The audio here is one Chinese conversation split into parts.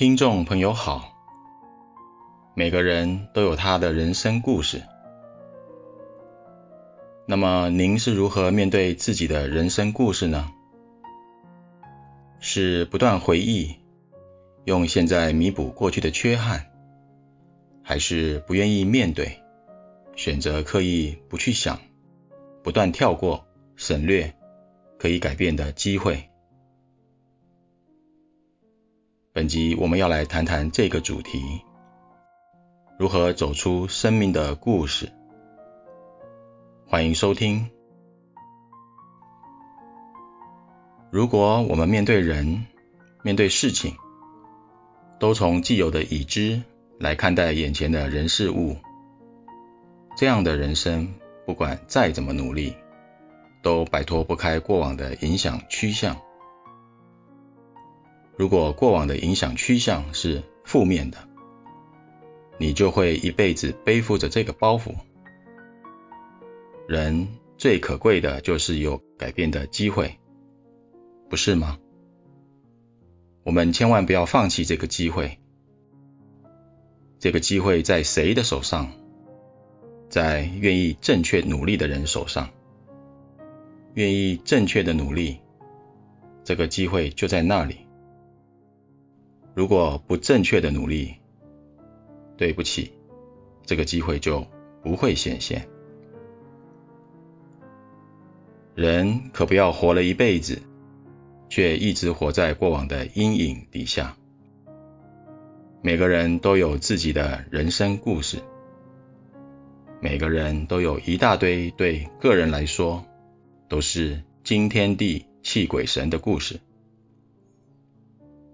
听众朋友好，每个人都有他的人生故事。那么您是如何面对自己的人生故事呢？是不断回忆，用现在弥补过去的缺憾，还是不愿意面对，选择刻意不去想，不断跳过、省略可以改变的机会？本集我们要来谈谈这个主题：如何走出生命的故事。欢迎收听。如果我们面对人、面对事情，都从既有的已知来看待眼前的人事物，这样的人生，不管再怎么努力，都摆脱不开过往的影响趋向。如果过往的影响趋向是负面的，你就会一辈子背负着这个包袱。人最可贵的就是有改变的机会，不是吗？我们千万不要放弃这个机会。这个机会在谁的手上？在愿意正确努力的人手上。愿意正确的努力，这个机会就在那里。如果不正确的努力，对不起，这个机会就不会显现。人可不要活了一辈子，却一直活在过往的阴影底下。每个人都有自己的人生故事，每个人都有一大堆对个人来说都是惊天地泣鬼神的故事。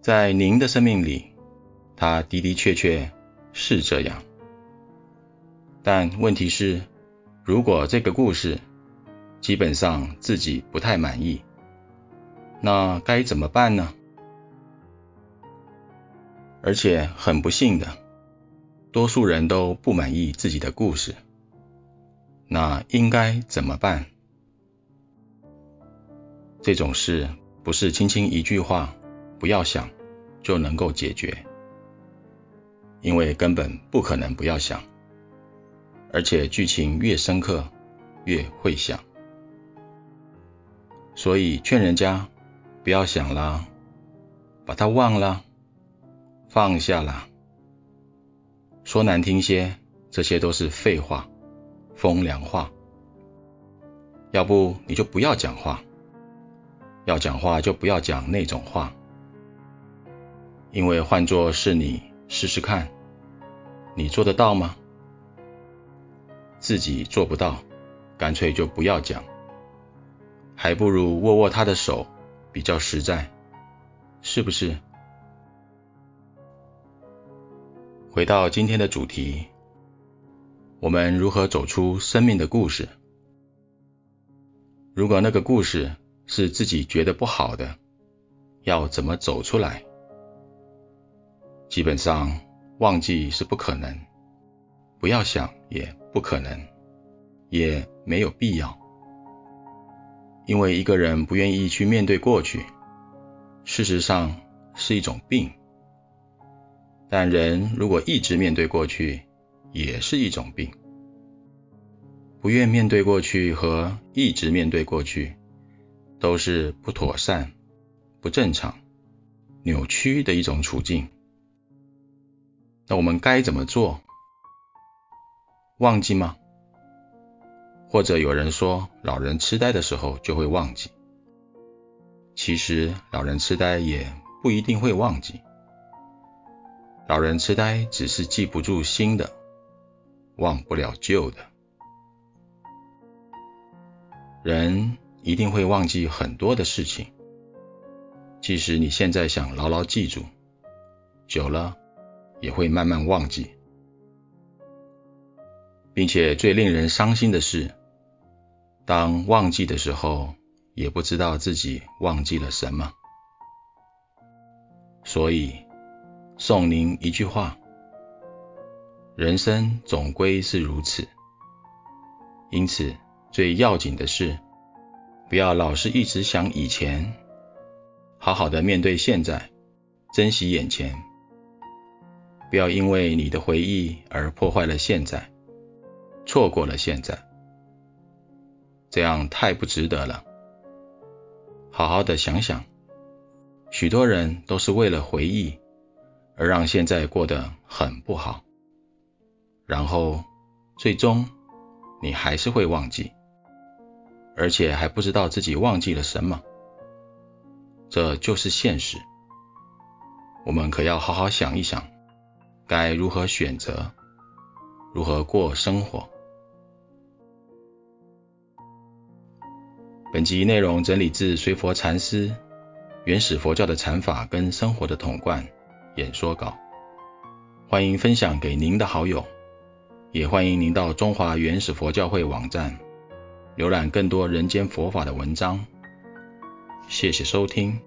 在您的生命里，它的的确确是这样。但问题是，如果这个故事基本上自己不太满意，那该怎么办呢？而且很不幸的，多数人都不满意自己的故事，那应该怎么办？这种事不是轻轻一句话，不要想。就能够解决，因为根本不可能不要想，而且剧情越深刻，越会想。所以劝人家不要想了，把它忘了，放下了。说难听些，这些都是废话、风凉话。要不你就不要讲话，要讲话就不要讲那种话。因为换作是你试试看，你做得到吗？自己做不到，干脆就不要讲，还不如握握他的手比较实在，是不是？回到今天的主题，我们如何走出生命的故事？如果那个故事是自己觉得不好的，要怎么走出来？基本上忘记是不可能，不要想也不可能，也没有必要。因为一个人不愿意去面对过去，事实上是一种病。但人如果一直面对过去，也是一种病。不愿面对过去和一直面对过去，都是不妥善、不正常、扭曲的一种处境。那我们该怎么做？忘记吗？或者有人说，老人痴呆的时候就会忘记。其实老人痴呆也不一定会忘记。老人痴呆只是记不住新的，忘不了旧的。人一定会忘记很多的事情，即使你现在想牢牢记住，久了。也会慢慢忘记，并且最令人伤心的是，当忘记的时候，也不知道自己忘记了什么。所以，送您一句话：人生总归是如此。因此，最要紧的是，不要老是一直想以前，好好的面对现在，珍惜眼前。不要因为你的回忆而破坏了现在，错过了现在，这样太不值得了。好好的想想，许多人都是为了回忆而让现在过得很不好，然后最终你还是会忘记，而且还不知道自己忘记了什么。这就是现实。我们可要好好想一想，该如何选择，如何过生活。本集内容整理自随佛禅师《原始佛教的禅法跟生活的统贯》演说稿，欢迎分享给您的好友，也欢迎您到中华原始佛教会网站浏览更多人间佛法的文章。谢谢收听。